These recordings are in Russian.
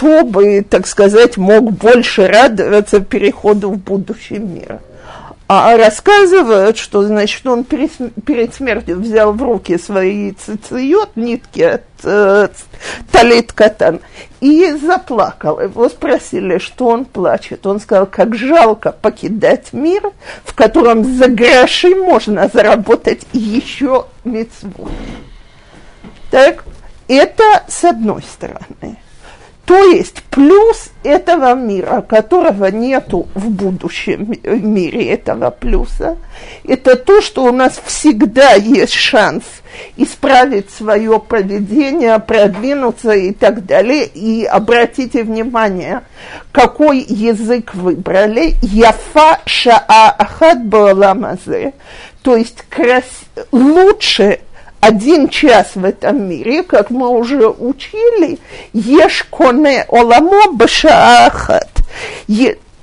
кто бы, так сказать, мог больше радоваться переходу в будущий мир. А рассказывают, что, значит, он перед, смертью взял в руки свои цициот, нитки от э, талит катан, и заплакал. Его спросили, что он плачет. Он сказал, как жалко покидать мир, в котором за гроши можно заработать еще мецву. Так, это с одной стороны. То есть плюс этого мира, которого нету в будущем мире этого плюса, это то, что у нас всегда есть шанс исправить свое поведение, продвинуться и так далее. И обратите внимание, какой язык выбрали. Яфа шаа ахат бааламазе. То есть крас... лучше один час в этом мире, как мы уже учили, ешь коне оламо башаахат.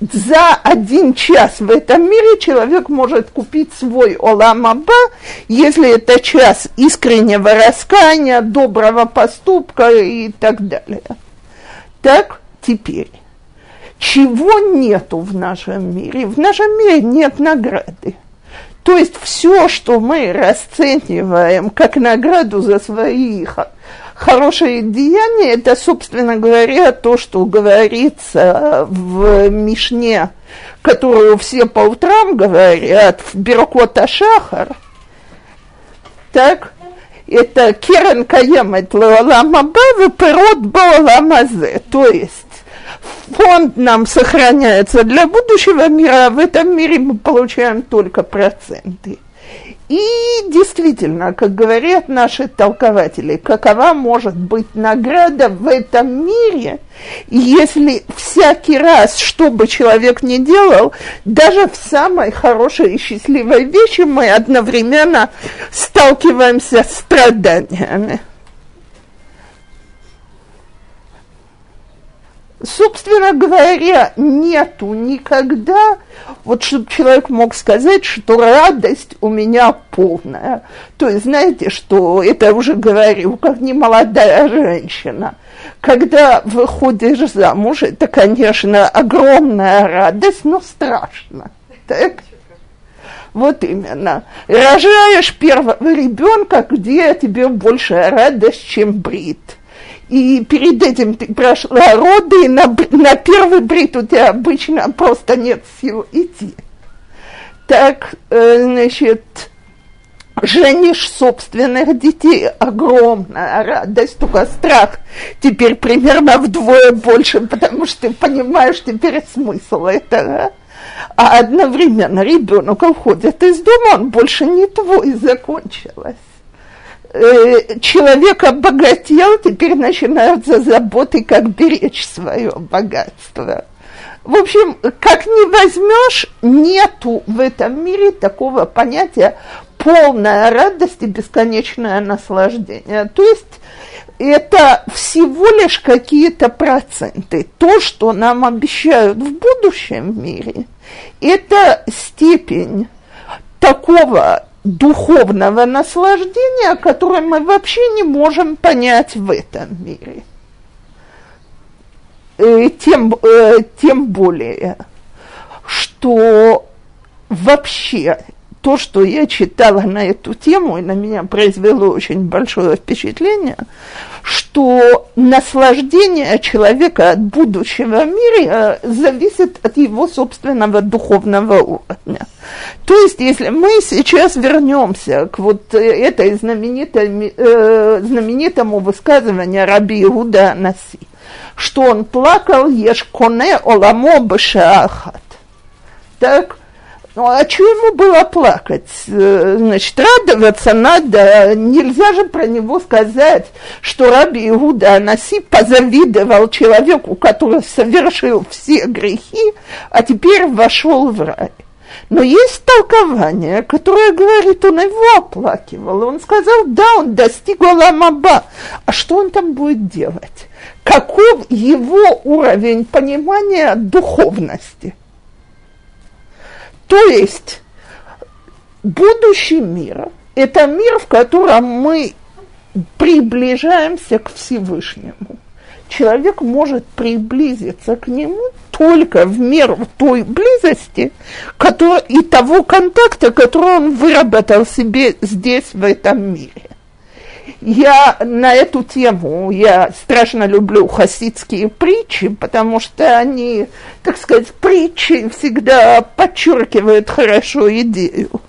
За один час в этом мире человек может купить свой оламаба, если это час искреннего раскаяния, доброго поступка и так далее. Так, теперь. Чего нету в нашем мире? В нашем мире нет награды. То есть все, что мы расцениваем как награду за свои хорошие деяния, это, собственно говоря, то, что говорится в Мишне, которую все по утрам говорят, в Беркота Шахар. Так, это Керен Каемет Лаоламаба, Перот Баоламазе, то есть фонд нам сохраняется для будущего мира, а в этом мире мы получаем только проценты. И действительно, как говорят наши толкователи, какова может быть награда в этом мире, если всякий раз, что бы человек ни делал, даже в самой хорошей и счастливой вещи мы одновременно сталкиваемся с страданиями. Собственно говоря, нету никогда, вот чтобы человек мог сказать, что радость у меня полная. То есть, знаете, что это уже говорю, как не молодая женщина. Когда выходишь замуж, это, конечно, огромная радость, но страшно. Так? Вот именно. Рожаешь первого ребенка, где тебе большая радость, чем брит и перед этим ты прошла роды, и на, на первый брит у тебя обычно просто нет сил идти. Так, э, значит, женишь собственных детей, огромная радость, только страх теперь примерно вдвое больше, потому что ты понимаешь теперь смысл этого. А одновременно ребенок уходит из дома, он больше не твой, закончилось. Э, человек обогател, теперь начинаются заботы, как беречь свое богатство. В общем, как не возьмешь, нету в этом мире такого понятия полная радость и бесконечное наслаждение. То есть это всего лишь какие-то проценты. То, что нам обещают в будущем мире, это степень такого духовного наслаждения, которое мы вообще не можем понять в этом мире. Э, тем, э, тем более, что вообще то, что я читала на эту тему, и на меня произвело очень большое впечатление, что наслаждение человека от будущего мира зависит от его собственного духовного уровня. То есть, если мы сейчас вернемся к вот этой знаменитой, э, знаменитому высказыванию Раби Иуда Наси, что он плакал «Еш коне оламо бешаахат». Так, ну, а чего ему было плакать? Э, значит, радоваться надо. Нельзя же про него сказать, что Раби Иуда Анаси позавидовал человеку, который совершил все грехи, а теперь вошел в рай. Но есть толкование, которое говорит, он его оплакивал. Он сказал, да, он достиг Аламаба. А что он там будет делать? Каков его уровень понимания духовности? То есть будущий мир – это мир, в котором мы приближаемся к Всевышнему. человек может приблизиться к нему только в меру той близости который, и того контакта, который он выработал себе здесь, в этом мире. Я на эту тему, я страшно люблю хасидские притчи, потому что они, так сказать, притчи всегда подчеркивают хорошо идею.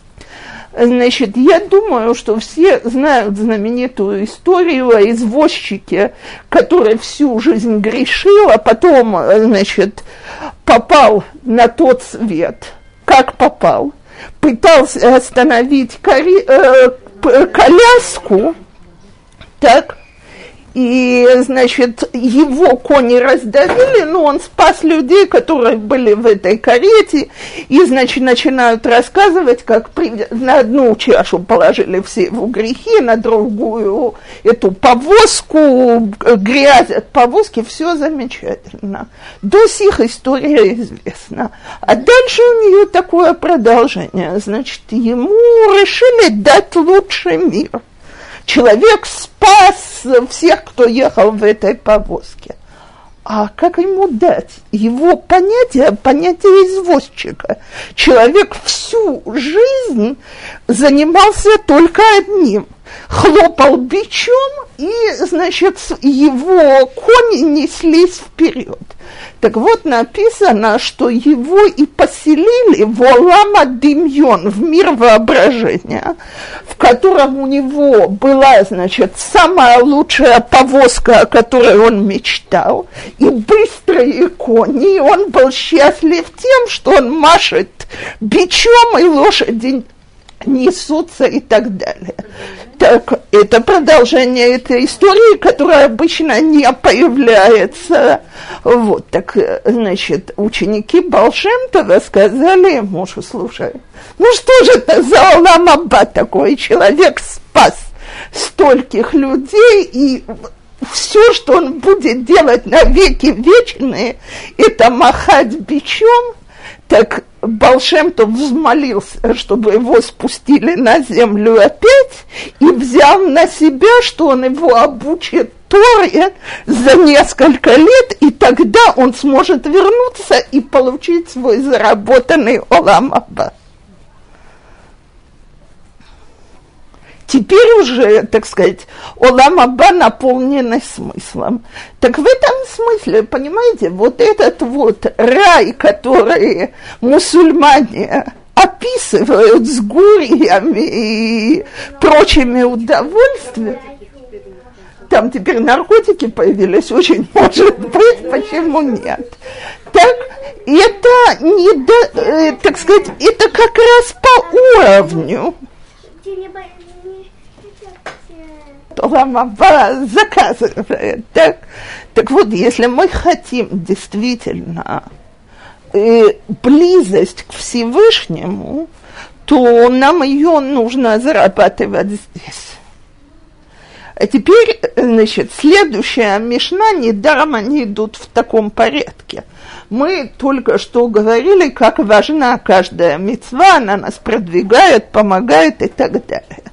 Значит, я думаю, что все знают знаменитую историю о извозчике, который всю жизнь грешил, а потом, значит, попал на тот свет. Как попал? Пытался остановить кори, э, коляску, так, и, значит, его кони раздавили, но он спас людей, которые были в этой карете, и, значит, начинают рассказывать, как при, на одну чашу положили все его грехи, на другую эту повозку, грязь от повозки, все замечательно. До сих история известна. А дальше у нее такое продолжение, значит, ему решили дать лучший мир – человек спас всех, кто ехал в этой повозке. А как ему дать? Его понятие, понятие извозчика. Человек всю жизнь занимался только одним. Хлопал бичом, и, значит, его кони неслись вперед. Так вот написано, что его и поселили в Олама Демьон, в мир воображения, в котором у него была, значит, самая лучшая повозка, о которой он мечтал, и быстрые кони, и он был счастлив тем, что он машет бичом, и лошади несутся и так далее. Так, это продолжение этой истории, которая обычно не появляется. Вот, так, значит, ученики Балшемтова сказали ему, что, слушай, ну что же это за Аламаба такой человек спас стольких людей, и все, что он будет делать на веки вечные, это махать бичом, так Балшемтов взмолился, чтобы его спустили на землю опять, и взял на себя, что он его обучит Торе за несколько лет, и тогда он сможет вернуться и получить свой заработанный Оламаба. Теперь уже, так сказать, Олам Аба наполненный смыслом. Так в этом смысле, понимаете, вот этот вот рай, который мусульмане описывают с гурьями и прочими удовольствиями, там теперь наркотики появились, очень может быть, почему нет. Так, это не, до, э, так сказать, это как раз по уровню. Рамаба заказывает. Так? так вот, если мы хотим действительно э, близость к Всевышнему, то нам ее нужно зарабатывать здесь. А теперь, значит, следующая мешна, недаром они идут в таком порядке. Мы только что говорили, как важна каждая мецва, она нас продвигает, помогает и так далее.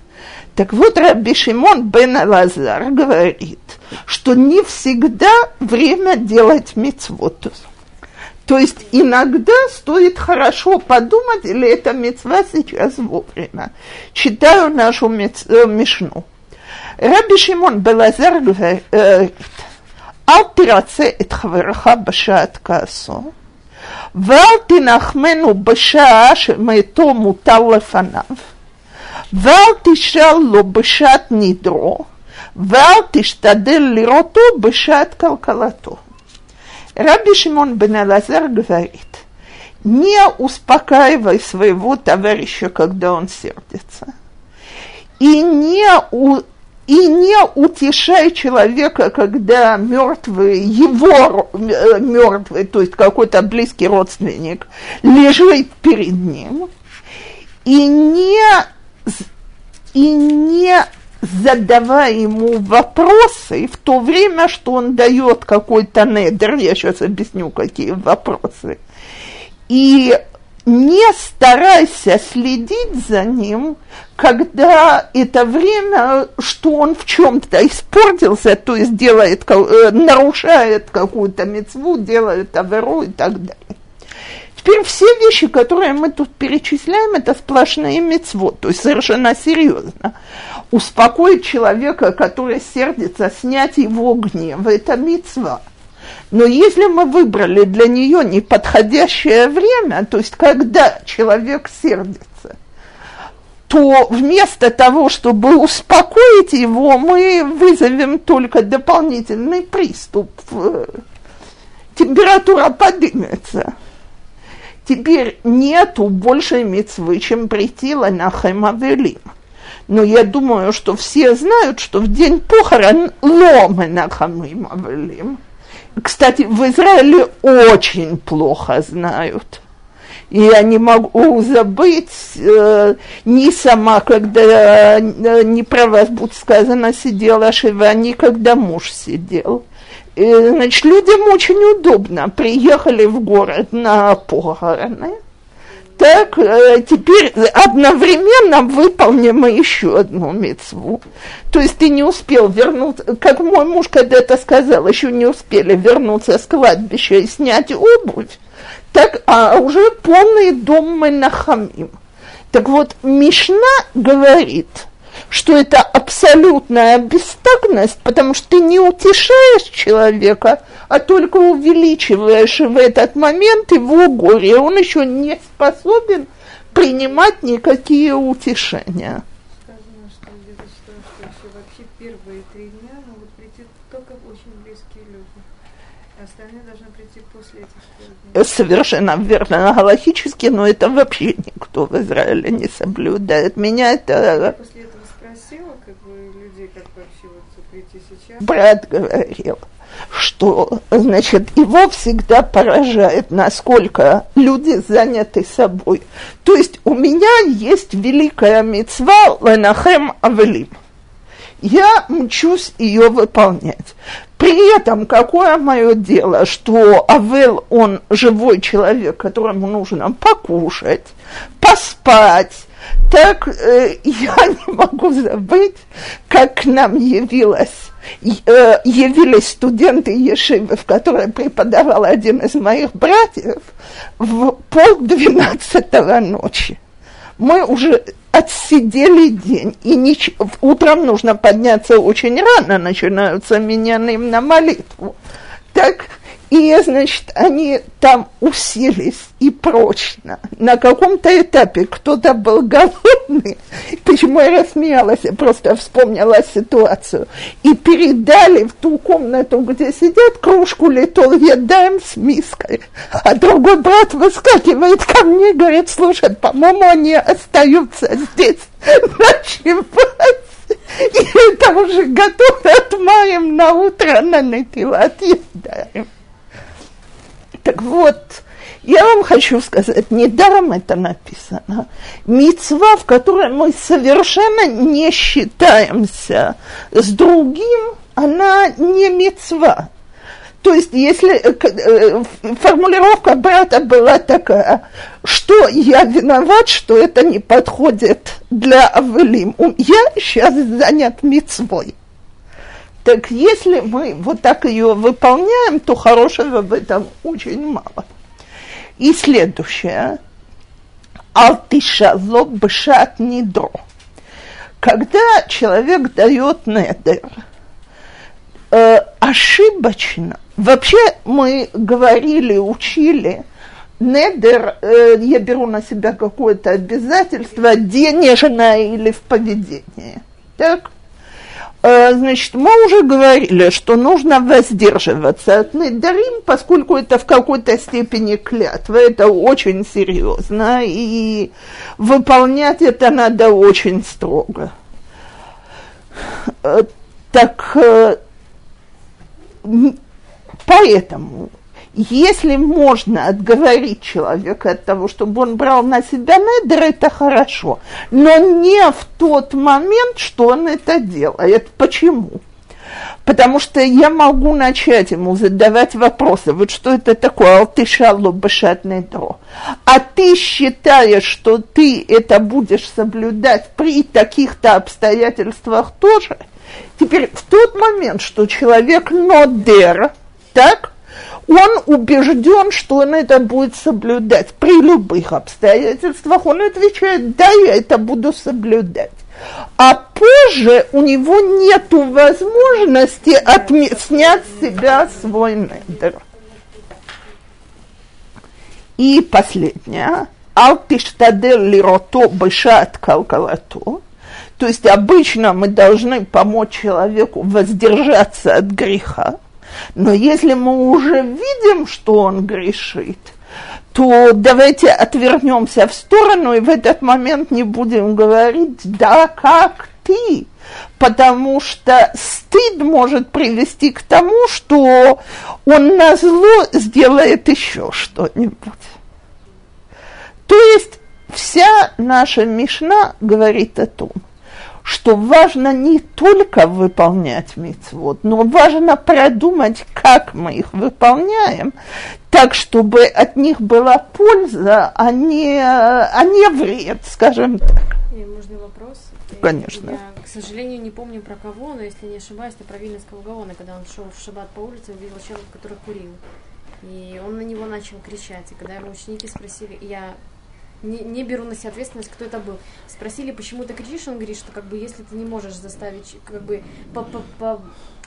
Так вот, Раби Шимон бен Лазар говорит, что не всегда время делать мицвоту. То есть иногда стоит хорошо подумать, или это мецва сейчас вовремя. Читаю нашу мец, э, Мишну. Раби Шимон Белазар говорит, «Ал тираце эт хавераха башаат каасо, вал тинахмену башаа шемето мутал. ואל תשאל לו בשעת נדרו, ואל תשתדל לראותו בשעת калкалато. Раби Шимон бен Алазар говорит, не успокаивай своего товарища, когда он сердится, и не, у, и не утешай человека, когда мертвый, его мертвый, то есть какой-то близкий родственник, лежит перед ним, и не и не задавая ему вопросы в то время, что он дает какой-то недр, я сейчас объясню, какие вопросы, и не старайся следить за ним, когда это время, что он в чем-то испортился, то есть делает, э, нарушает какую-то мецву, делает аверу и так далее. Теперь все вещи, которые мы тут перечисляем, это сплошные мецвод, то есть совершенно серьезно. Успокоить человека, который сердится, снять его гнев, это мецва. Но если мы выбрали для нее неподходящее время, то есть когда человек сердится, то вместо того, чтобы успокоить его, мы вызовем только дополнительный приступ. Температура поднимется. Теперь нету большей мецвы, чем прийти Ланахем Авелим. Но я думаю, что все знают, что в день похорон Ломенахамим Авелим. Кстати, в Израиле очень плохо знают. Я не могу забыть э, ни сама, когда э, не про вас будет сказано, сидела Шива, ни когда муж сидел. И, значит, людям очень удобно. Приехали в город на похороны. Так, э, теперь одновременно выполним еще одну мецву. То есть ты не успел вернуться, как мой муж когда-то сказал, еще не успели вернуться с кладбища и снять обувь, так, а уже полный дом мы нахамим. Так вот, Мишна говорит – что это абсолютная бестактность, потому что ты не утешаешь человека, а только увеличиваешь в этот момент его горе. Он еще не способен принимать никакие утешения. Сказано, что где-то что еще вообще первые три дня могут прийти только очень близкие люди. Остальные должны прийти после этих дней. Совершенно верно, галактически, но это вообще никто в Израиле не соблюдает. Меня это... После этого брат говорил, что, значит, его всегда поражает, насколько люди заняты собой. То есть у меня есть великая мецва Ленахем Авелим. Я мчусь ее выполнять. При этом какое мое дело, что Авел, он живой человек, которому нужно покушать, поспать, так э, я не могу забыть, как к нам явилась, э, явились студенты Ешивы, в которой преподавал один из моих братьев, в полдвенадцатого ночи. Мы уже отсидели день, и нич... утром нужно подняться очень рано, начинаются миньяны на молитву. Так и, значит, они там уселись и прочно. На каком-то этапе кто-то был голодный. Почему я рассмеялась? Я просто вспомнила ситуацию. И передали в ту комнату, где сидят, кружку литол едаем с миской. А другой брат выскакивает ко мне и говорит, слушай, по-моему, они остаются здесь ночевать. И это уже готовы отмаем на утро на натилат едаем. Так вот, я вам хочу сказать, недаром это написано. Мецва, в которой мы совершенно не считаемся с другим, она не мецва. То есть, если э, э, формулировка брата была такая, что я виноват, что это не подходит для Авелим, я сейчас занят мецвой. Так если мы вот так ее выполняем, то хорошего в этом очень мало. И следующее. Алтишазо бшат нидро. Когда человек дает недер, э, ошибочно, вообще мы говорили, учили, недер, э, я беру на себя какое-то обязательство денежное или в поведении. Так? Э, значит, мы уже говорили, что нужно воздерживаться от недарим, поскольку это в какой-то степени клятва, это очень серьезно, и выполнять это надо очень строго. Э, так, э, поэтому если можно отговорить человека от того, чтобы он брал на себя недер, это хорошо. Но не в тот момент, что он это делает. Почему? Потому что я могу начать ему задавать вопросы. Вот что это такое? Алтышалу башатный дро. А ты считаешь, что ты это будешь соблюдать при таких-то обстоятельствах тоже? Теперь в тот момент, что человек нодер, так, он убежден, что он это будет соблюдать при любых обстоятельствах. Он отвечает, да, я это буду соблюдать. А позже у него нет возможности отме- снять с себя свой недр. И последнее. Алтиштадел лирото бешат калкалато. То есть обычно мы должны помочь человеку воздержаться от греха. Но если мы уже видим, что он грешит, то давайте отвернемся в сторону и в этот момент не будем говорить, да, как ты, потому что стыд может привести к тому, что он на зло сделает еще что-нибудь. То есть вся наша Мишна говорит о том, что важно не только выполнять мицвод, но важно продумать, как мы их выполняем, так, чтобы от них была польза, а не, а не вред, скажем так. можно вопрос? Конечно. Я, к сожалению, не помню про кого, но если не ошибаюсь, это про Вильнинского Гаона, когда он шел в шаббат по улице, увидел человека, который курил. И он на него начал кричать. И когда его ученики спросили, я не, не беру на себя ответственность, кто это был. Спросили, почему ты кричишь, он говорит, что как бы если ты не можешь заставить, как бы по, по, по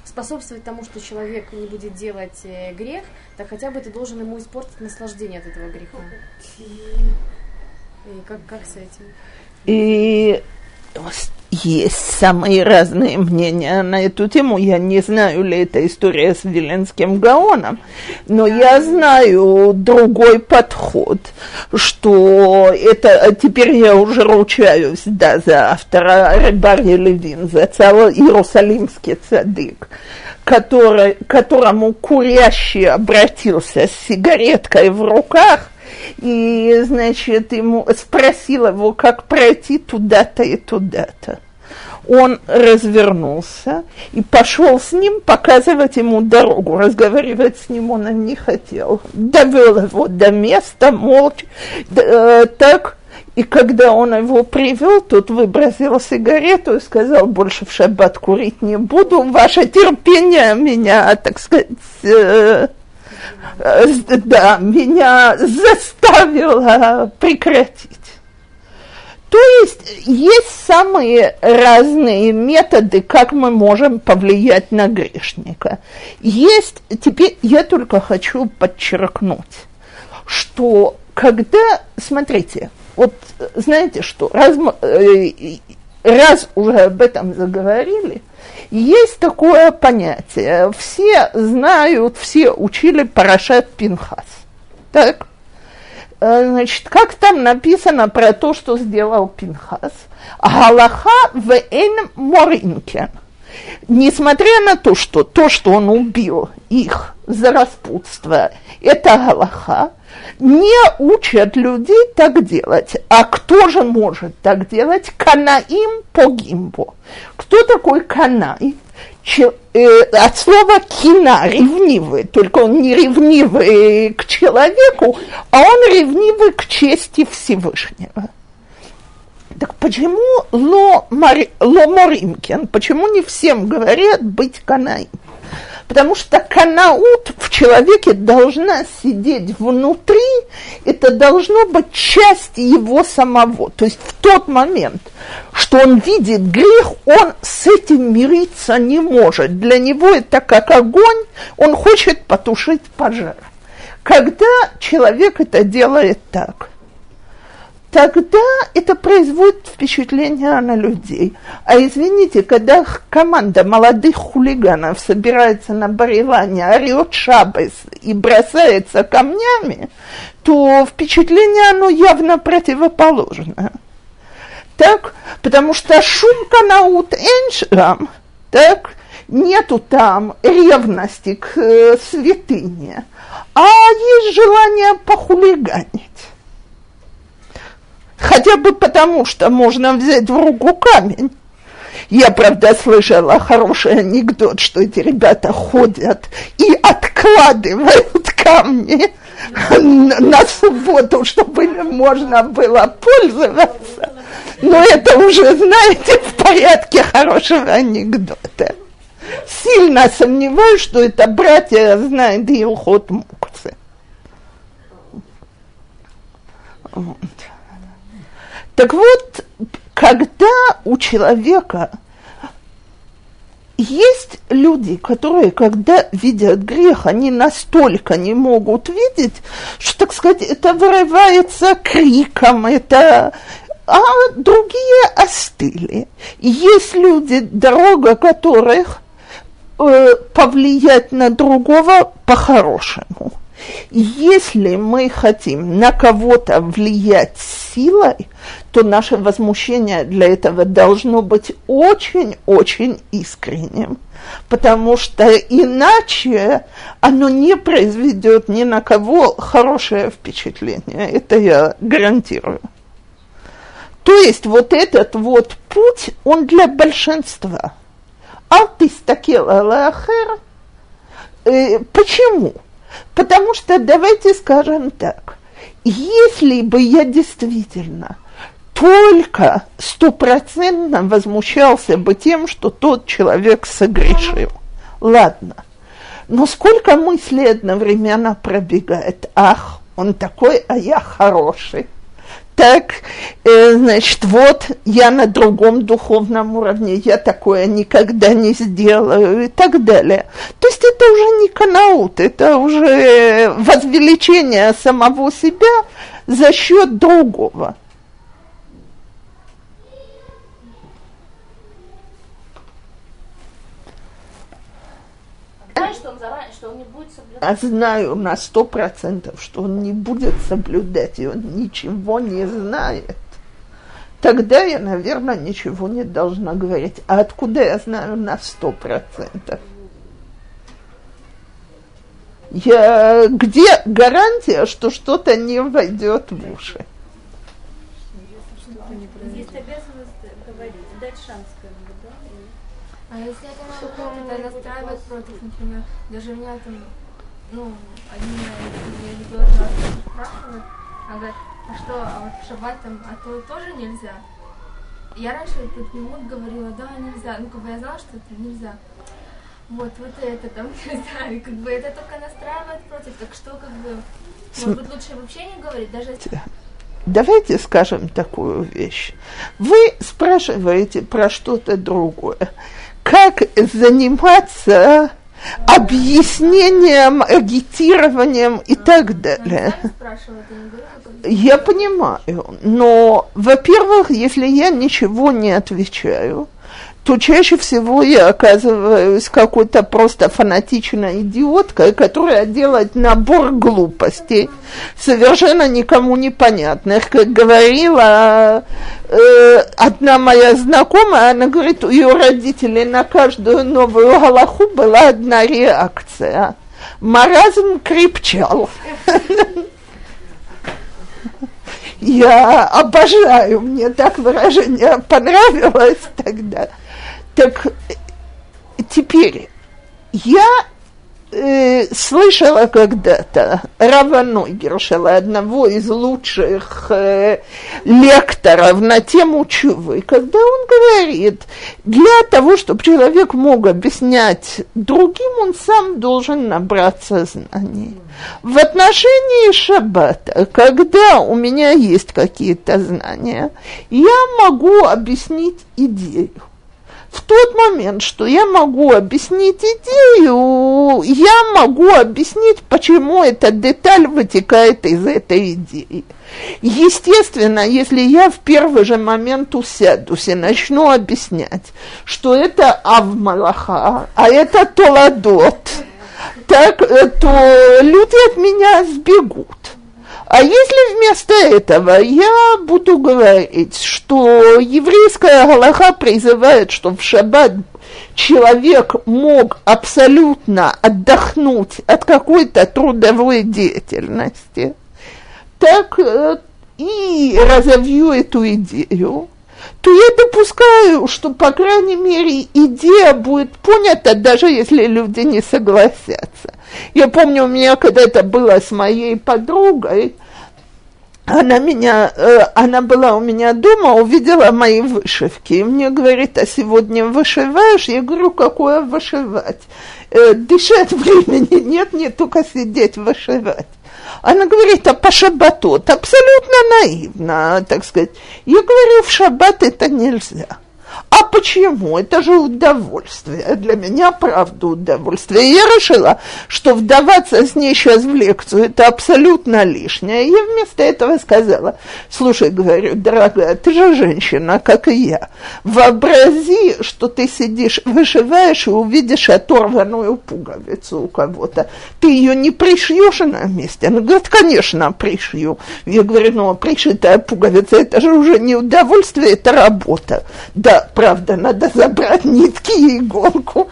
способствовать тому, что человек не будет делать э, грех, так хотя бы ты должен ему испортить наслаждение от этого греха. И как, как с этим? И есть самые разные мнения на эту тему. Я не знаю, ли это история с Виленским Гаоном, но я знаю другой подход, что это, теперь я уже ручаюсь, да, за автора Рыбарья Левин, за целый Иерусалимский цадык, который, которому курящий обратился с сигареткой в руках – и, значит, ему спросил его, как пройти туда-то и туда-то. Он развернулся и пошел с ним показывать ему дорогу. Разговаривать с ним он не хотел. Довел его до места молча, э, так, и когда он его привел, тот выбросил сигарету и сказал, больше в шаббат курить не буду, ваше терпение меня, так сказать, э, Э, да, меня заставило прекратить. То есть есть самые разные методы, как мы можем повлиять на грешника. Есть, теперь я только хочу подчеркнуть, что когда, смотрите, вот знаете что, раз, э, раз уже об этом заговорили, есть такое понятие. Все знают, все учили Парашат Пинхас. Так? Э, значит, как там написано про то, что сделал Пинхас? Галаха в эн моринкен. Несмотря на то, что то, что он убил их за распутство, это Галаха, не учат людей так делать. А кто же может так делать? Канаим по гимбу. Кто такой канай? Че, э, от слова кина, ревнивый, только он не ревнивый к человеку, а он ревнивый к чести Всевышнего. Так почему ло, мари, ло моримкин, почему не всем говорят быть канаим? Потому что канаут в человеке должна сидеть внутри, это должно быть часть его самого. То есть в тот момент, что он видит грех, он с этим мириться не может. Для него это как огонь, он хочет потушить пожар. Когда человек это делает так – тогда это производит впечатление на людей. А извините, когда команда молодых хулиганов собирается на Барилане, орет шабес и бросается камнями, то впечатление оно явно противоположное. Так, потому что шум канаут эншрам, так, нету там ревности к э, святыне, а есть желание похулиганить. Хотя бы потому, что можно взять в руку камень. Я, правда, слышала хороший анекдот, что эти ребята ходят и откладывают камни на субботу, чтобы можно было пользоваться. Но это уже, знаете, в порядке хорошего анекдота. Сильно сомневаюсь, что это братья знают Илхот Мукцы. Вот. Так вот, когда у человека есть люди, которые, когда видят грех, они настолько не могут видеть, что, так сказать, это вырывается криком, это а другие остыли. Есть люди, дорога которых э, повлиять на другого по-хорошему. Если мы хотим на кого-то влиять силой, то наше возмущение для этого должно быть очень-очень искренним, потому что иначе оно не произведет ни на кого хорошее впечатление. Это я гарантирую. То есть вот этот вот путь, он для большинства. А ты стакела лахер. Э, почему? Потому что, давайте скажем так, если бы я действительно только стопроцентно возмущался бы тем, что тот человек согрешил, ладно, но сколько мыслей одновременно пробегает, ах, он такой, а я хороший так, э, значит, вот я на другом духовном уровне, я такое никогда не сделаю и так далее. То есть это уже не канаут, это уже возвеличение самого себя за счет другого. Знаешь, что он заранее, что он не будет соблюдать? А знаю на сто процентов, что он не будет соблюдать, и он ничего не знает. Тогда я, наверное, ничего не должна говорить. А откуда я знаю на сто процентов? Я, где гарантия, что что-то не войдет в уши? Есть обязанность говорить, дать шанс, как бы, да? А если это настраивать против, например, даже меня там, ну, они меня религиозно спрашивают, а говорят, а что, а вот в шаббат там, а то тоже нельзя? Я раньше тут минут говорила, да, нельзя, ну, как бы я знала, что это нельзя. Вот, вот это там нельзя, и как бы это только настраивает против, так что, как бы, может быть, лучше вообще не говорить, даже Давайте скажем такую вещь. Вы спрашиваете про что-то другое как заниматься объяснением, агитированием и так далее. Я понимаю, но, во-первых, если я ничего не отвечаю, то чаще всего я оказываюсь какой-то просто фанатичной идиоткой, которая делает набор глупостей, совершенно никому непонятных. Как говорила э, одна моя знакомая, она говорит, у ее родителей на каждую новую галаху была одна реакция. Маразм крепчал. Я обожаю, мне так выражение понравилось тогда. Так теперь я э, слышала когда-то Равано Гершела, одного из лучших э, лекторов на тему чувы, когда он говорит, для того, чтобы человек мог объяснять другим, он сам должен набраться знаний. В отношении шаббата, когда у меня есть какие-то знания, я могу объяснить идею в тот момент, что я могу объяснить идею, я могу объяснить, почему эта деталь вытекает из этой идеи. Естественно, если я в первый же момент усядусь и начну объяснять, что это Авмалаха, а это Толадот, так, э, то люди от меня сбегут. А если вместо этого я буду говорить, что еврейская Галаха призывает, что в шаббат человек мог абсолютно отдохнуть от какой-то трудовой деятельности, так э, и разовью эту идею, то я допускаю, что, по крайней мере, идея будет понята, даже если люди не согласятся. Я помню, у меня когда-то было с моей подругой, она меня, э, она была у меня дома, увидела мои вышивки. И мне говорит, а сегодня вышиваешь? Я говорю, какое вышивать? Э, дышать времени нет, не только сидеть вышивать. Она говорит, а по шаббату? Это абсолютно наивно, так сказать. Я говорю, в шаббат это нельзя. А почему? Это же удовольствие. Для меня, правда, удовольствие. Я решила, что вдаваться с ней сейчас в лекцию – это абсолютно лишнее. Я вместо этого сказала, слушай, говорю, дорогая, ты же женщина, как и я. Вообрази, что ты сидишь, вышиваешь и увидишь оторванную пуговицу у кого-то. Ты ее не пришьешь на месте? Она говорит, конечно, пришью. Я говорю, ну, пришитая пуговица – это же уже не удовольствие, это работа. Да, правда, надо забрать нитки и иголку.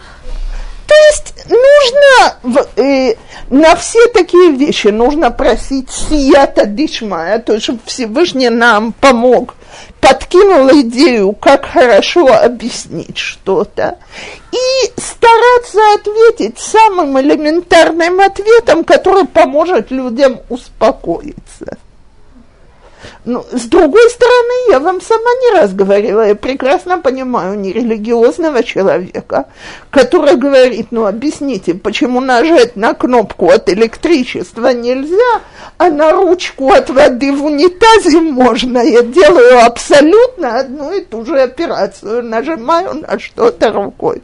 То есть нужно э, на все такие вещи нужно просить сията дишмая, то есть чтобы Всевышний нам помог, подкинул идею, как хорошо объяснить что-то, и стараться ответить самым элементарным ответом, который поможет людям успокоиться. Ну, с другой стороны, я вам сама не раз говорила, я прекрасно понимаю нерелигиозного человека, который говорит, ну объясните, почему нажать на кнопку от электричества нельзя, а на ручку от воды в унитазе можно. Я делаю абсолютно одну и ту же операцию, нажимаю на что-то рукой.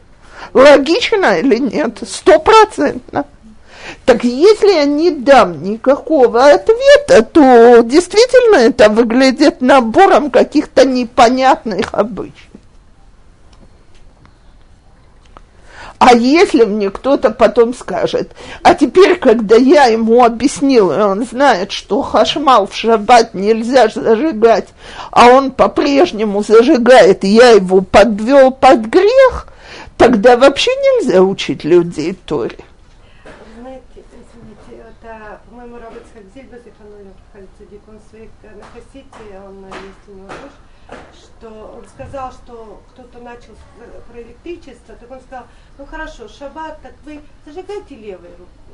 Логично или нет? Стопроцентно. Так если я не дам никакого ответа, то действительно это выглядит набором каких-то непонятных обычаев. А если мне кто-то потом скажет, а теперь, когда я ему объяснил, и он знает, что хашмал в шаббат нельзя зажигать, а он по-прежнему зажигает, и я его подвел под грех, тогда вообще нельзя учить людей Торе. Сказал, что кто-то начал про электричество, так он сказал, ну хорошо, шаббат, так вы зажигайте левой рукой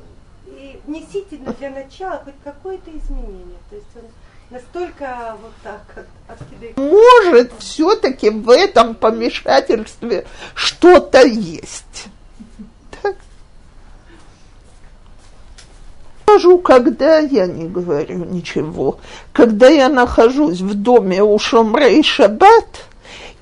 и внесите для начала хоть какое-то изменение. То есть он настолько вот так откидывает. Может, все-таки в этом помешательстве что-то есть. Скажу, когда я не говорю ничего. Когда я нахожусь в доме у Шомрей Шаббат,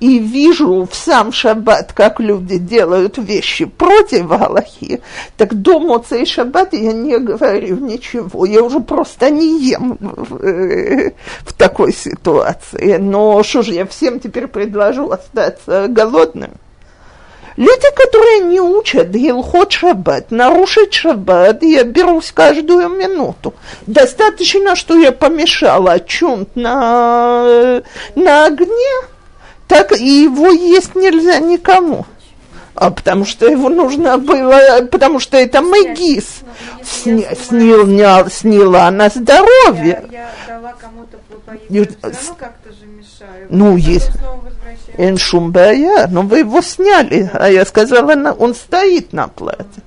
и вижу в сам шаббат, как люди делают вещи против Аллахи, так до Моца и шаббат я не говорю ничего. Я уже просто не ем в, э, в такой ситуации. Но что же, я всем теперь предложу остаться голодным? Люди, которые не учат Гилхот Шаббат, нарушить Шаббат, я берусь каждую минуту. Достаточно, что я помешала чунт на, на огне, так и его есть нельзя никому. А потому что его нужно было, потому что это Мэгис сни, сняла, сняла на здоровье. Я, я дала кому-то поесть, все как-то же мешаю. Ну, есть. Эншумбая, но вы его сняли, а я сказала, он стоит на платье.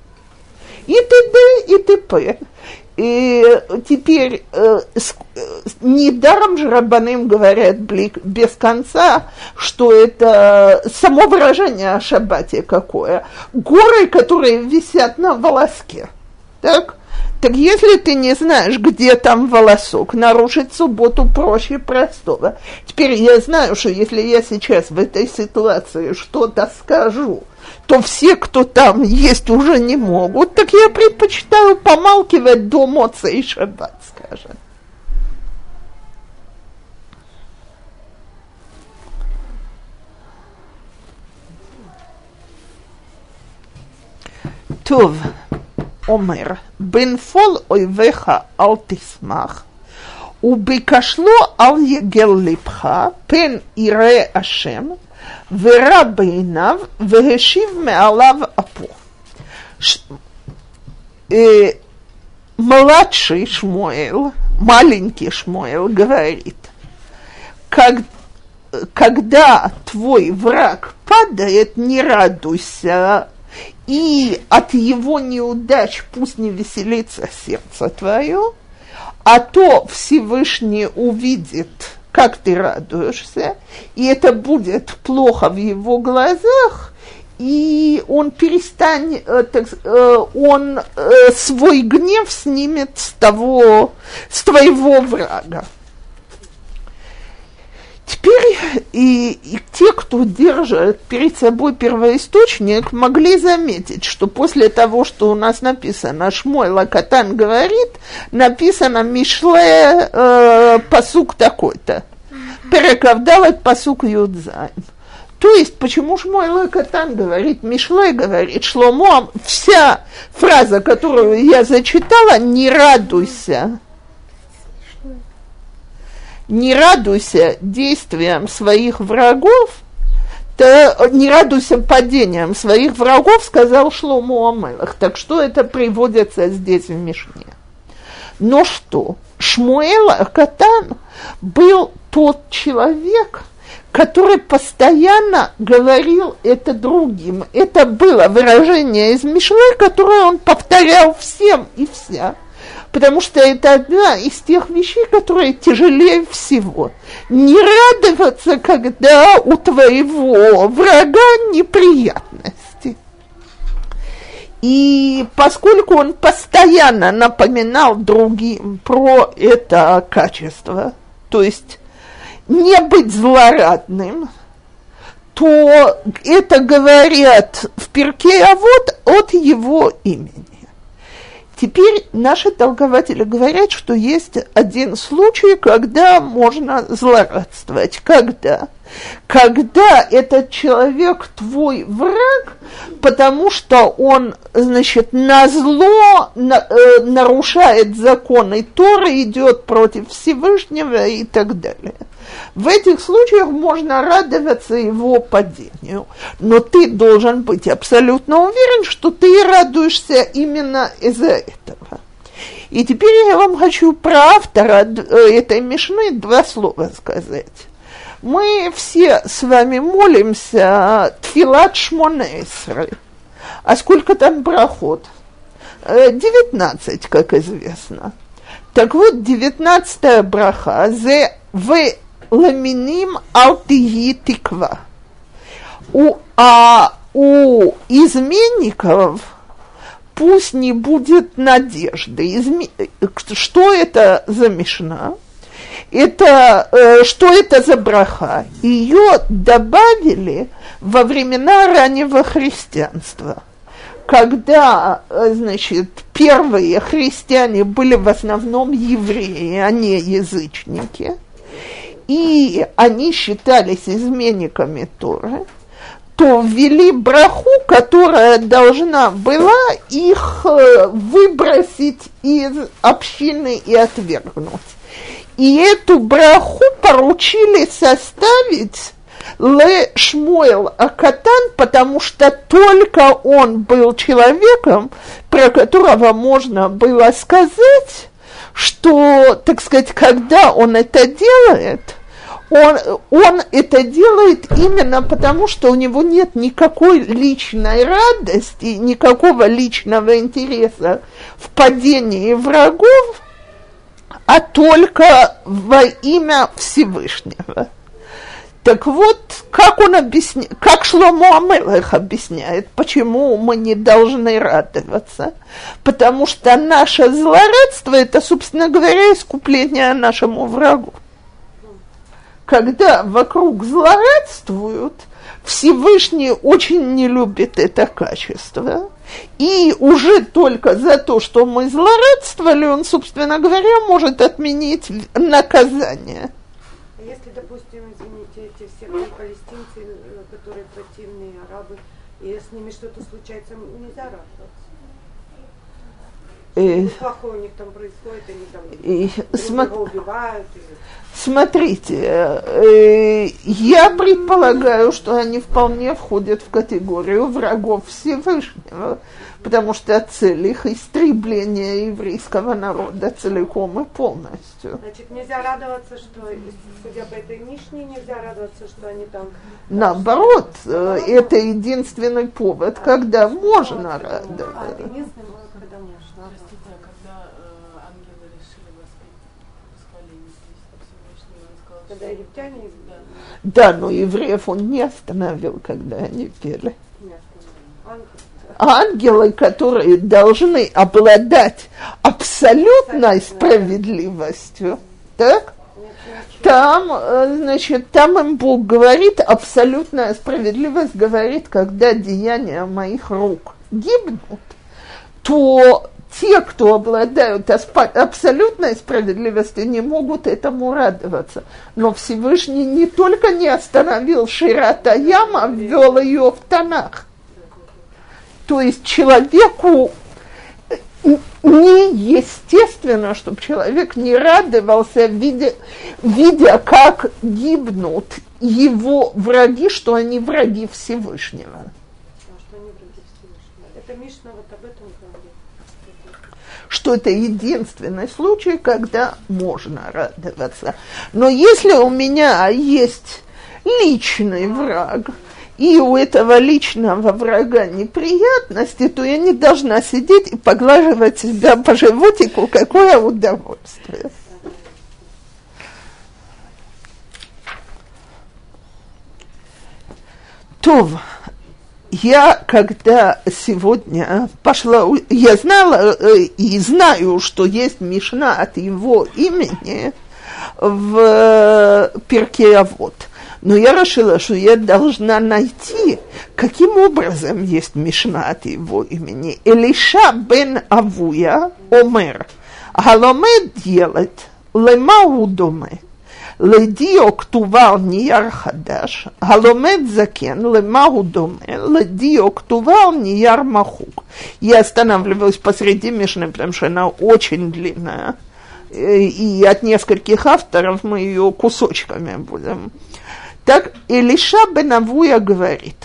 И т.д. и т.п. И теперь э, с, э, недаром же Рабаным говорят блик, без конца, что это само выражение о шаббате какое. Горы, которые висят на волоске. Так? Так если ты не знаешь, где там волосок, нарушить субботу проще простого. Теперь я знаю, что если я сейчас в этой ситуации что-то скажу, то все, кто там есть, уже не могут. Так я предпочитаю помалкивать до Моца и Шаббат, скажем. Тув. אומר, בנפול אויביך אל תשמח, וביקשלו אל יגל לבך, פן יראה השם, ורע בעיניו, והשיב מעליו אפו. ש... э, младший Шмуэл, маленький Шмуэл говорит, как когда твой враг падает, не радуйся, и от его неудач пусть не веселится сердце твое, а то Всевышний увидит, как ты радуешься, и это будет плохо в его глазах, и он перестанет, э, э, он э, свой гнев снимет с того, с твоего врага. Теперь и, и те, кто держит перед собой первоисточник, могли заметить, что после того, что у нас написано, Шмой Лакатан говорит, написано Мишле э, посук такой-то. Перекавдалет посук Юдзайн. То есть, почему Шмой Лакатан говорит, Мишле говорит, Шломо, вся фраза, которую я зачитала, не радуйся не радуйся действиям своих врагов, то не радуйся падением своих врагов, сказал Шлому Амелах. Так что это приводится здесь в Мишне? Но что? Шмуэл Акатан был тот человек, который постоянно говорил это другим. Это было выражение из Мишлы, которое он повторял всем и вся потому что это одна из тех вещей, которые тяжелее всего. Не радоваться, когда у твоего врага неприятности. И поскольку он постоянно напоминал другим про это качество, то есть не быть злорадным, то это говорят в перке, а вот от его имени. Теперь наши толкователи говорят, что есть один случай, когда можно злорадствовать. Когда? Когда этот человек твой враг, потому что он, значит, на зло на, э, нарушает законы Торы, идет против Всевышнего и так далее. В этих случаях можно радоваться его падению, но ты должен быть абсолютно уверен, что ты радуешься именно из-за этого. И теперь я вам хочу про автора э, этой мишны два слова сказать. Мы все с вами молимся Тфилат Шмонесры. А сколько там проход? 19, как известно. Так вот, 19 браха, зе в ламиним алтии тиква. У, а у изменников пусть не будет надежды. Изме... Что это за мешна? Это, э, что это за браха? Ее добавили во времена раннего христианства когда, э, значит, первые христиане были в основном евреи, а не язычники, и они считались изменниками Торы, то ввели браху, которая должна была их э, выбросить из общины и отвергнуть. И эту браху поручили составить Ле Шмуэл Акатан, потому что только он был человеком, про которого можно было сказать, что, так сказать, когда он это делает, он, он это делает именно потому, что у него нет никакой личной радости, никакого личного интереса в падении врагов, а только во имя Всевышнего. Так вот, как он объясняет, как Шломо Амелех объясняет, почему мы не должны радоваться? Потому что наше злорадство – это, собственно говоря, искупление нашему врагу. Когда вокруг злорадствуют, Всевышний очень не любит это качество. И уже только за то, что мы злорадствовали, он, собственно говоря, может отменить наказание. Если, допустим, извините, эти все палестинцы, которые противные арабы, и с ними что-то случается, нельзя радоваться. Э, плохое у них там происходит, они там и, друг убивают. И... Смотрите, э, я предполагаю, что они вполне входят в категорию врагов Всевышнего, потому что цель их истребление еврейского народа целиком и полностью. Значит, нельзя радоваться, что, судя по этой Мишне, нельзя радоваться, что они там... Наоборот, э, это единственный повод, когда можно А, радоваться. единственное, когда можно. Простите, а когда э, ангелы решили воспеть восхваление Христа Всевышнего, он сказал, Когда египтяне Да. Да, но евреев он не остановил, когда они пели. Ангелы, которые должны обладать абсолютной справедливостью, так? Там, э, значит, там им Бог говорит, абсолютная справедливость говорит, когда деяния моих рук гибнут, то те, кто обладают абсолютной справедливостью, не могут этому радоваться. Но Всевышний не только не остановил Ширата Яма, ввел ее в тонах. То есть человеку неестественно, чтобы человек не радовался, видя, видя, как гибнут его враги, что они враги Всевышнего. Потому что они враги Всевышнего. Это Мишна вот об этом. Что это единственный случай, когда можно радоваться. Но если у меня есть личный враг, и у этого личного врага неприятности, то я не должна сидеть и поглаживать себя по животику, какое удовольствие. То, я когда сегодня пошла, я знала э, и знаю, что есть Мишна от его имени в э, Перке Авод. Но я решила, что я должна найти, каким образом есть Мишна от его имени. Элиша бен Авуя омер, галомед делает, лема удоме. לדיו כתובה על נייר חדש, הלומד זקן, למה הוא דומה? לדיו כתובה על נייר מחוק. Я останавливаюсь посреди Мишны, потому что она очень длинная. Э, И от нескольких авторов мы ее кусочками будем. Так Илиша Бенавуя говорит,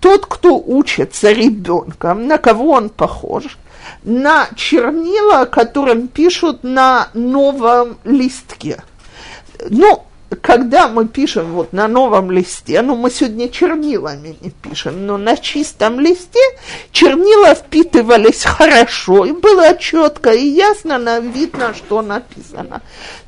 тот, кто учится ребенком, на кого он похож? На чернила, которым пишут на новом листке. ну, когда мы пишем вот на новом листе, ну, мы сегодня чернилами не пишем, но на чистом листе чернила впитывались хорошо, и было четко и ясно видно, что написано.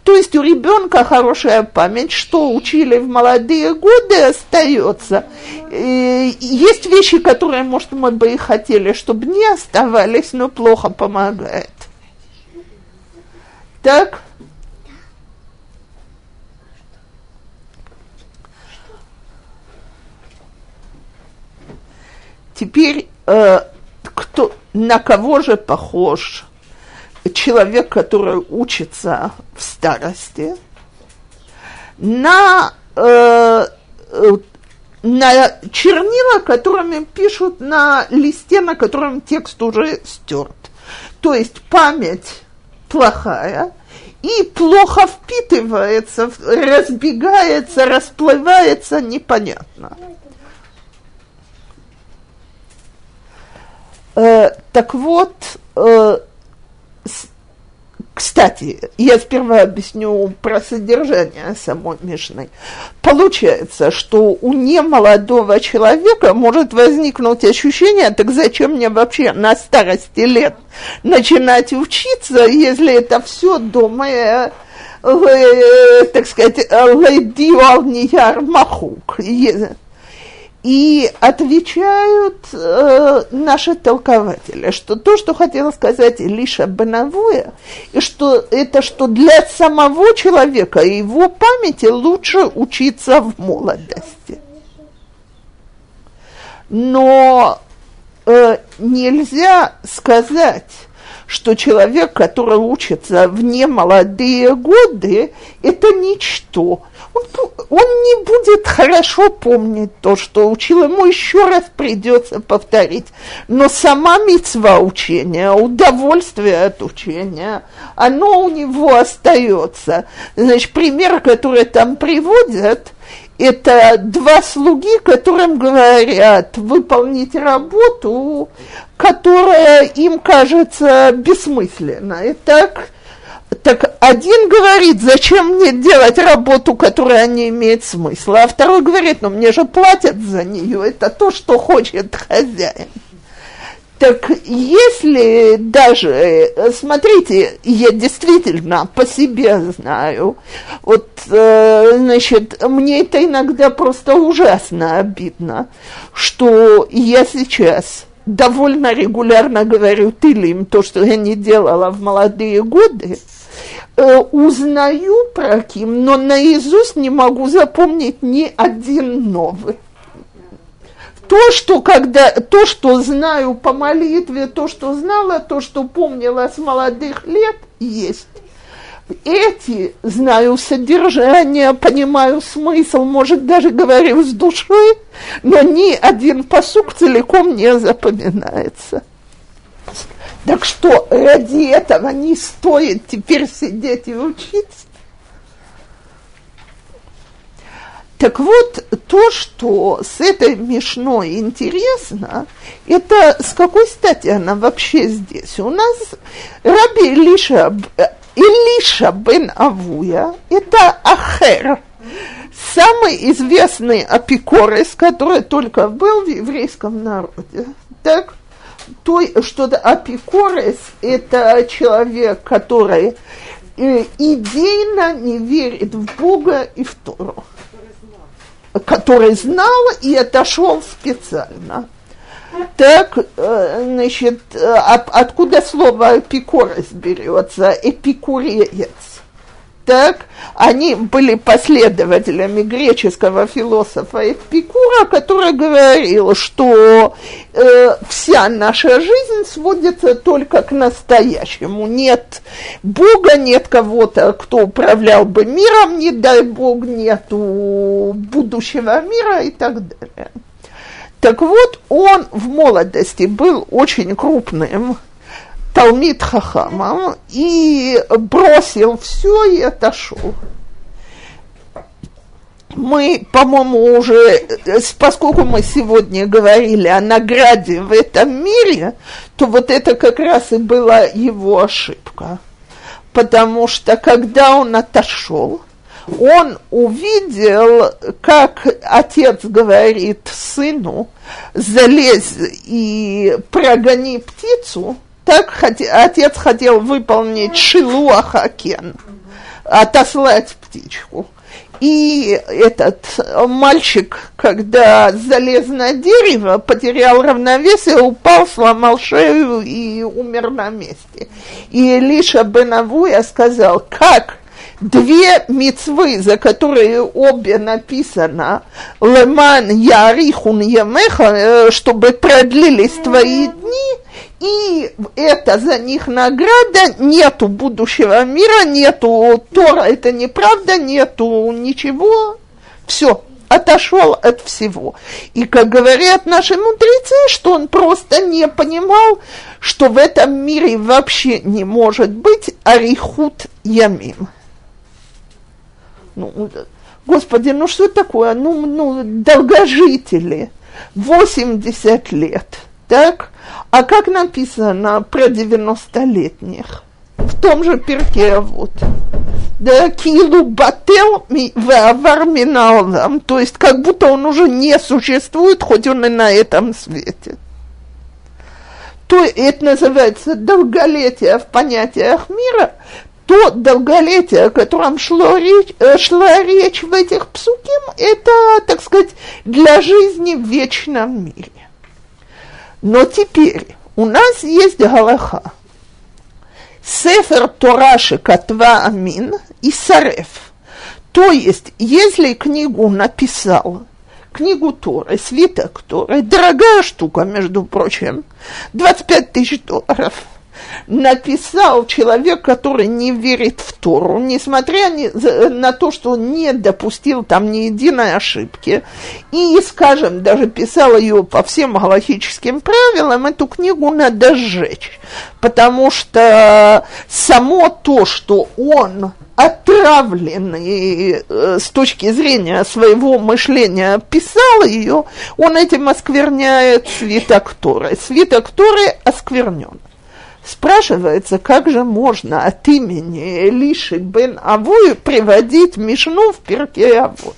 То есть у ребенка хорошая память, что учили в молодые годы, остается. Есть вещи, которые, может, мы бы и хотели, чтобы не оставались, но плохо помогает. Так? Теперь э, кто, на кого же похож человек, который учится в старости? На, э, э, на чернила, которыми пишут на листе, на котором текст уже стерт. То есть память плохая и плохо впитывается, разбегается, расплывается непонятно. Э, так вот, э, с, кстати, я сперва объясню про содержание самой Мишны. Получается, что у немолодого человека может возникнуть ощущение, так зачем мне вообще на старости лет начинать учиться, если это все дома, э, э, так сказать, ледио нияр махук. И отвечают э, наши толкователи, что то, что хотела сказать Илиша Бенавуя, и что это что для самого человека и его памяти лучше учиться в молодости. Но э, нельзя сказать, что человек, который учится в немолодые годы, это ничто. Он, он не будет хорошо помнить то, что учил, ему еще раз придется повторить. Но сама мецва учения, удовольствие от учения, оно у него остается. Значит, пример, который там приводят, это два слуги, которым говорят выполнить работу, которая им кажется бессмысленной. Так, так один говорит, зачем мне делать работу, которая не имеет смысла, а второй говорит, ну мне же платят за нее, это то, что хочет хозяин. Так если даже, смотрите, я действительно по себе знаю, вот, э, значит, мне это иногда просто ужасно обидно, что я сейчас довольно регулярно говорю тылим то, что я не делала в молодые годы, э, узнаю про Ким, но наизусть не могу запомнить ни один новый то, что когда, то, что знаю по молитве, то, что знала, то, что помнила с молодых лет, есть. Эти знаю содержание, понимаю смысл, может, даже говорю с душой, но ни один посук целиком не запоминается. Так что ради этого не стоит теперь сидеть и учиться? Так вот, то, что с этой Мишной интересно, это с какой стати она вообще здесь? У нас Раби Илиша, Илиша бен Авуя, это Ахер, самый известный апикорес, который только был в еврейском народе. Так, то, что апикорес – это человек, который э, идейно не верит в Бога и в Тору который знал и отошел специально. Так, э, значит, э, откуда слово эпикорес берется? Эпикуреец так, они были последователями греческого философа Эпикура, который говорил, что э, вся наша жизнь сводится только к настоящему. Нет Бога, нет кого-то, кто управлял бы миром, не дай Бог, нету будущего мира и так далее. Так вот, он в молодости был очень крупным Талмит Хахамом и бросил все и отошел. Мы, по-моему, уже, поскольку мы сегодня говорили о награде в этом мире, то вот это как раз и была его ошибка. Потому что когда он отошел, он увидел, как отец говорит сыну, залезь и прогони птицу, так отец хотел выполнить шилуахакен, отослать птичку. И этот мальчик, когда залез на дерево, потерял равновесие, упал, сломал шею и умер на месте. И Илиша Бенавуя сказал, как две мецвы, за которые обе написано «Леман ярихун ямеха», э, чтобы продлились твои дни, и это за них награда, нету будущего мира, нету Тора, это неправда, нету ничего, все, отошел от всего. И, как говорят наши мудрецы, что он просто не понимал, что в этом мире вообще не может быть арихут ямим. Ну, господи, ну что такое? Ну, ну долгожители, 80 лет, так? А как написано про 90-летних? В том же перке вот. Да, килу бател вавар миналдам. То есть как будто он уже не существует, хоть он и на этом свете. То это называется долголетие в понятиях мира, то долголетие, о котором шло речь, э, шла речь в этих псуким, это, так сказать, для жизни в вечном мире. Но теперь у нас есть Галаха. Сефер Тораши Катва Амин и Сареф. То есть, если книгу написал, книгу Торы, свиток Торы, дорогая штука, между прочим, 25 тысяч долларов – написал человек, который не верит в Тору, несмотря на то, что он не допустил там ни единой ошибки, и, скажем, даже писал ее по всем галактическим правилам, эту книгу надо сжечь, потому что само то, что он отравленный э, с точки зрения своего мышления писал ее, он этим оскверняет свиток Торы. Свиток Торы осквернен. Спрашивается, как же можно от имени Элиши бен Авой приводить Мишну в перке Авод?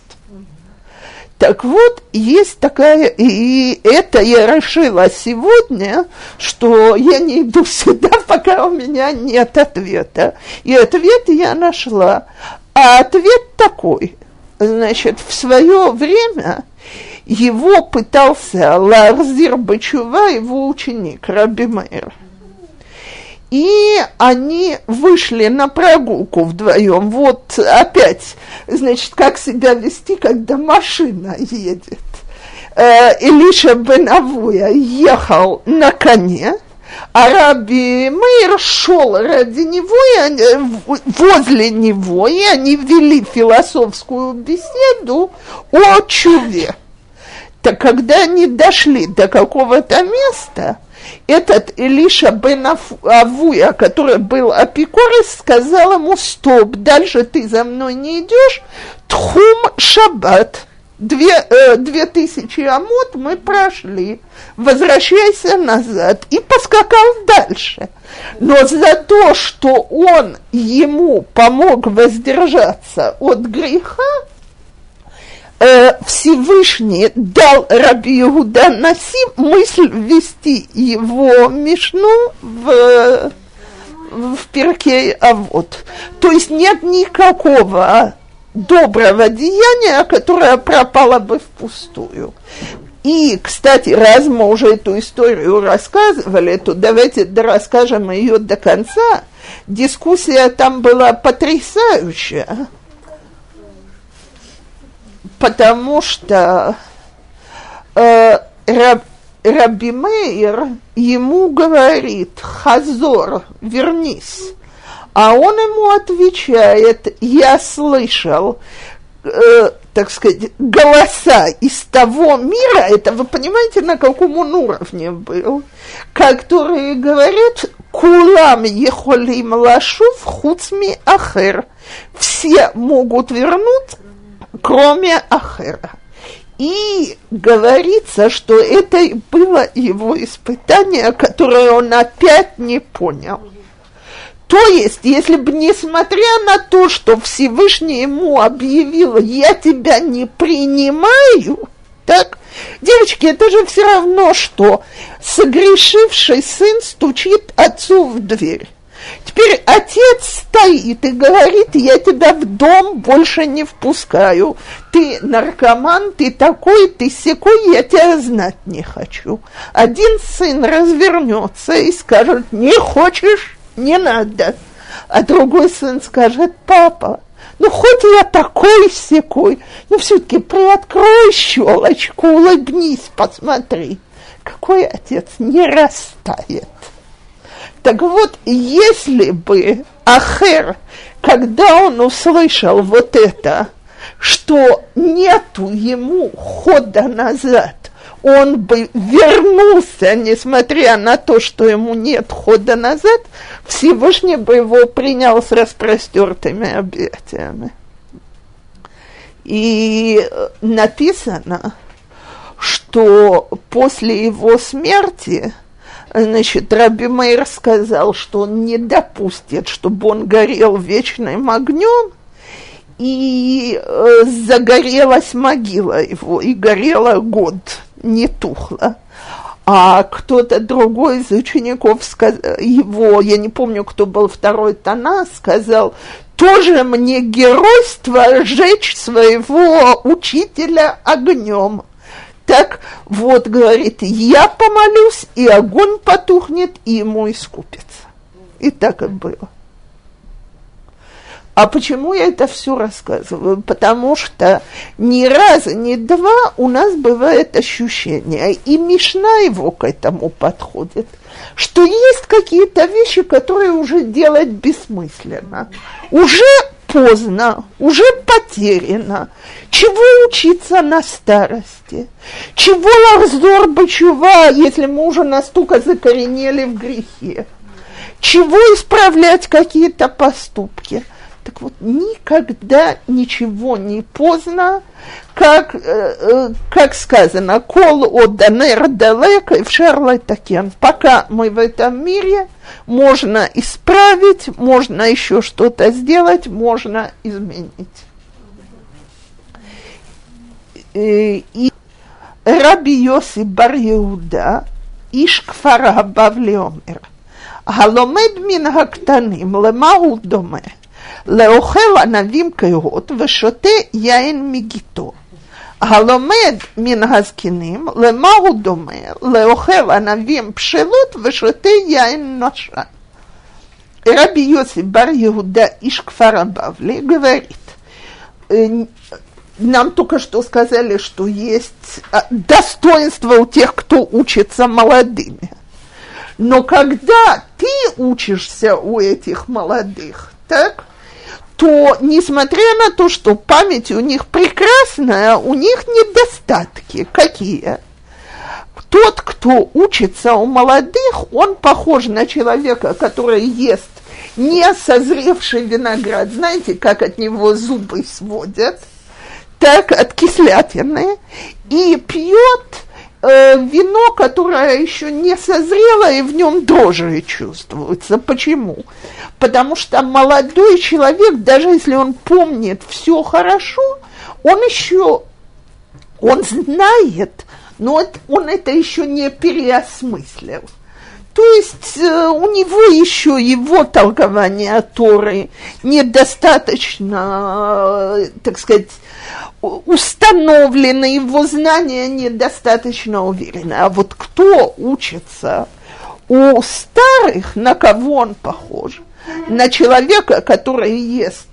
Так вот, есть такая, и это я решила сегодня, что я не иду сюда, пока у меня нет ответа. И ответ я нашла. А ответ такой. Значит, в свое время его пытался Ларзир Бачува, его ученик, Раби Мейр. И они вышли на прогулку вдвоем. Вот опять, значит, как себя вести, когда машина едет. Э, Илиша бен Авуя ехал на коне, а Раби Мейр шел ради него, и они, возле него, и они вели философскую беседу о чуве. Так когда они дошли до какого-то места – этот Илиша бен Авуя, который был апикорис, сказал ему, стоп, дальше ты за мной не идешь, тхум шаббат, две, э, две тысячи амот мы прошли, возвращайся назад, и поскакал дальше. Но за то, что он ему помог воздержаться от греха, э, Всевышний дал Раби Иуда Наси мысль ввести его Мишну в, в перке а вот. То есть нет никакого доброго деяния, которое пропало бы впустую. И, кстати, раз мы уже эту историю рассказывали, то давайте расскажем ее до конца. Дискуссия там была потрясающая потому что э, Раб, Раби Мейер ему говорит, Хазор, вернись. А он ему отвечает, я слышал, э, так сказать, голоса из того мира, это вы понимаете, на каком он уровне был, которые говорят, кулам ехолим лашув хуцми ахер. Все могут вернуть, кроме Ахера. И говорится, что это было его испытание, которое он опять не понял. То есть, если бы несмотря на то, что Всевышний ему объявил, я тебя не принимаю, так, девочки, это же все равно, что согрешивший сын стучит отцу в дверь. Теперь отец стоит и говорит, я тебя в дом больше не впускаю. Ты наркоман, ты такой, ты секой, я тебя знать не хочу. Один сын развернется и скажет, не хочешь, не надо. А другой сын скажет, папа, ну хоть я такой секой, но все-таки приоткрой щелочку, улыбнись, посмотри. Какой отец не растает. Так вот, если бы Ахер, когда он услышал вот это, что нету ему хода назад, он бы вернулся, несмотря на то, что ему нет хода назад, Всевышний бы его принял с распростертыми объятиями. И написано, что после его смерти – Значит, Раби Мейр сказал, что он не допустит, чтобы он горел вечным огнем, и э, загорелась могила его, и горела год, не тухла. А кто-то другой из учеников сказ... его, я не помню, кто был второй Тана, сказал, тоже мне геройство сжечь своего учителя огнем. Так вот, говорит, я помолюсь, и огонь потухнет, и ему искупится. И так и было. А почему я это все рассказываю? Потому что ни раза, ни два у нас бывает ощущение, и Мишна его к этому подходит, что есть какие-то вещи, которые уже делать бессмысленно. Уже поздно, уже потеряно. Чего учиться на старости? Чего лахзор бачува, если мы уже настолько закоренели в грехе? Чего исправлять какие-то поступки? Так вот, никогда ничего не поздно, как, э, э, как сказано, кол от данер далек и в шарлатакен. Пока мы в этом мире, можно исправить, можно еще что-то сделать, можно изменить. И, и Раби Йоси Бар Иуда, איש כפר הבבלי אומר, הלומד מן הקטנים, למה הוא דומה? לאוכל ענבים קהות ושותה יין מגיתו. הלומד מן הזקנים, למה הוא דומה? לאוכל ענבים בשלות ושותה יין נושן. רבי יוסי בר יהודה, איש כפר הבבלי, говорит, нам только что сказали, что есть достоинство у тех, кто учится молодыми. Но когда ты учишься у этих молодых, так, то, несмотря на то, что память у них прекрасная, у них недостатки. Какие? Тот, кто учится у молодых, он похож на человека, который ест не созревший виноград. Знаете, как от него зубы сводят? Так, от кислятины. И пьет э, вино, которое еще не созрело, и в нем дрожжи чувствуется. Почему? Потому что молодой человек, даже если он помнит все хорошо, он еще, он знает, но он это еще не переосмыслил. То есть э, у него еще его толкование Торы недостаточно, э, так сказать, установлены, его знания недостаточно уверены. А вот кто учится у старых, на кого он похож? На человека, который ест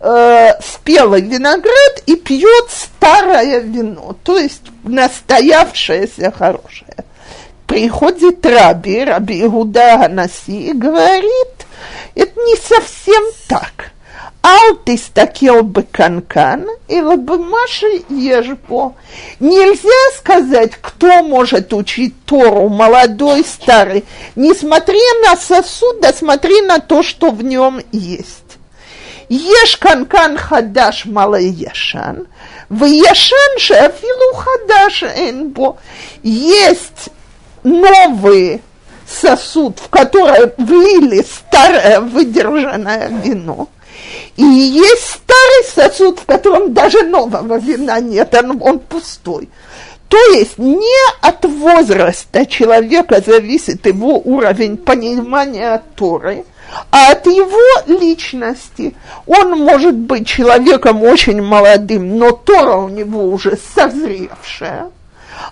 э, спелый виноград и пьет старое вино, то есть настоявшееся хорошее приходит Раби, Раби Игуда Анаси, и говорит, это не совсем так. Алт истакел бы канкан, и лабымаши ежбо. Нельзя сказать, кто может учить Тору, молодой, старый. Не смотри на сосуд, а смотри на то, что в нем есть. Еш канкан хадаш малый яшан, в яшан же афилу хадаш энбо. Есть новый сосуд, в который влили старое выдержанное вино, и есть старый сосуд, в котором даже нового вина нет, он, он пустой. То есть не от возраста человека зависит его уровень понимания Торы, а от его личности. Он может быть человеком очень молодым, но Тора у него уже созревшая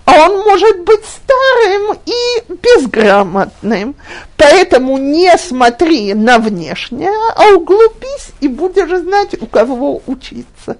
а он может быть старым и безграмотным. Поэтому не смотри на внешнее, а углубись и будешь знать, у кого учиться.